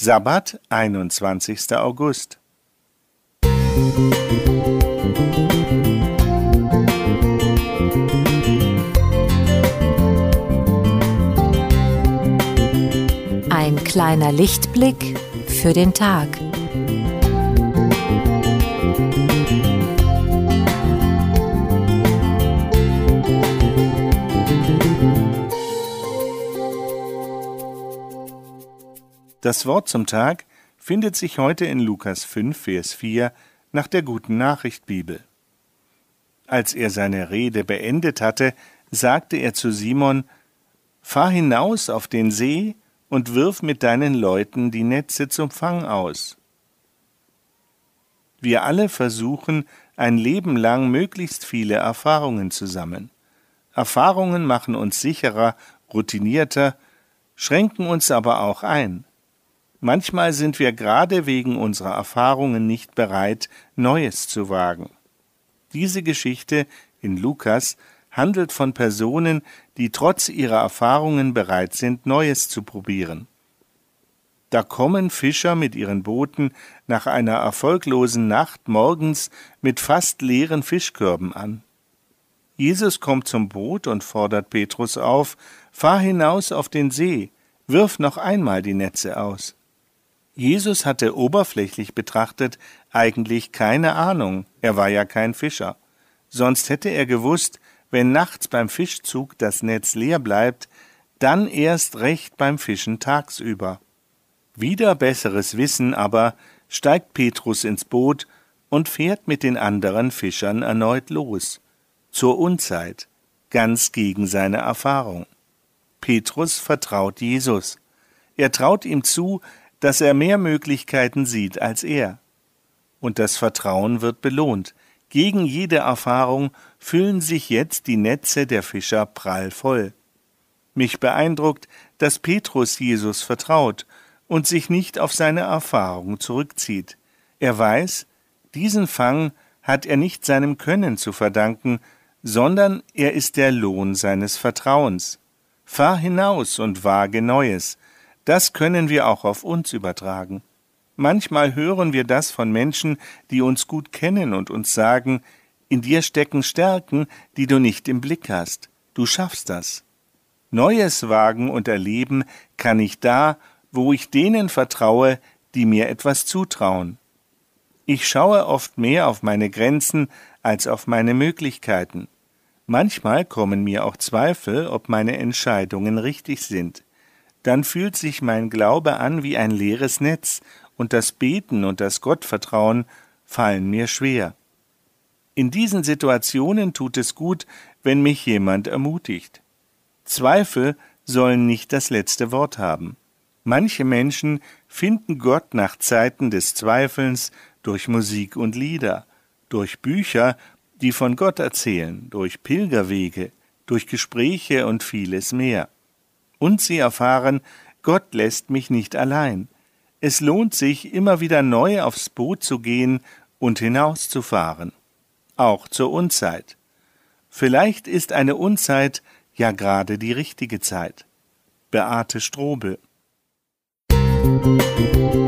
Sabbat, 21. August. Ein kleiner Lichtblick für den Tag. Das Wort zum Tag findet sich heute in Lukas 5, Vers 4 nach der Guten Nachricht Bibel. Als er seine Rede beendet hatte, sagte er zu Simon, Fahr hinaus auf den See und wirf mit deinen Leuten die Netze zum Fang aus. Wir alle versuchen, ein Leben lang möglichst viele Erfahrungen zu sammeln. Erfahrungen machen uns sicherer, routinierter, schränken uns aber auch ein. Manchmal sind wir gerade wegen unserer Erfahrungen nicht bereit, Neues zu wagen. Diese Geschichte in Lukas handelt von Personen, die trotz ihrer Erfahrungen bereit sind, Neues zu probieren. Da kommen Fischer mit ihren Booten nach einer erfolglosen Nacht morgens mit fast leeren Fischkörben an. Jesus kommt zum Boot und fordert Petrus auf, fahr hinaus auf den See, wirf noch einmal die Netze aus. Jesus hatte oberflächlich betrachtet eigentlich keine Ahnung, er war ja kein Fischer. Sonst hätte er gewusst, wenn nachts beim Fischzug das Netz leer bleibt, dann erst recht beim Fischen tagsüber. Wieder besseres Wissen aber steigt Petrus ins Boot und fährt mit den anderen Fischern erneut los. Zur Unzeit, ganz gegen seine Erfahrung. Petrus vertraut Jesus. Er traut ihm zu, dass er mehr Möglichkeiten sieht als er. Und das Vertrauen wird belohnt. Gegen jede Erfahrung füllen sich jetzt die Netze der Fischer prall voll. Mich beeindruckt, dass Petrus Jesus vertraut und sich nicht auf seine Erfahrung zurückzieht. Er weiß, diesen Fang hat er nicht seinem Können zu verdanken, sondern er ist der Lohn seines Vertrauens. Fahr hinaus und wage Neues, das können wir auch auf uns übertragen. Manchmal hören wir das von Menschen, die uns gut kennen und uns sagen, in dir stecken Stärken, die du nicht im Blick hast. Du schaffst das. Neues wagen und erleben kann ich da, wo ich denen vertraue, die mir etwas zutrauen. Ich schaue oft mehr auf meine Grenzen als auf meine Möglichkeiten. Manchmal kommen mir auch Zweifel, ob meine Entscheidungen richtig sind dann fühlt sich mein Glaube an wie ein leeres Netz, und das Beten und das Gottvertrauen fallen mir schwer. In diesen Situationen tut es gut, wenn mich jemand ermutigt. Zweifel sollen nicht das letzte Wort haben. Manche Menschen finden Gott nach Zeiten des Zweifelns durch Musik und Lieder, durch Bücher, die von Gott erzählen, durch Pilgerwege, durch Gespräche und vieles mehr. Und sie erfahren, Gott lässt mich nicht allein. Es lohnt sich, immer wieder neu aufs Boot zu gehen und hinauszufahren. Auch zur Unzeit. Vielleicht ist eine Unzeit ja gerade die richtige Zeit. Beate Strobel Musik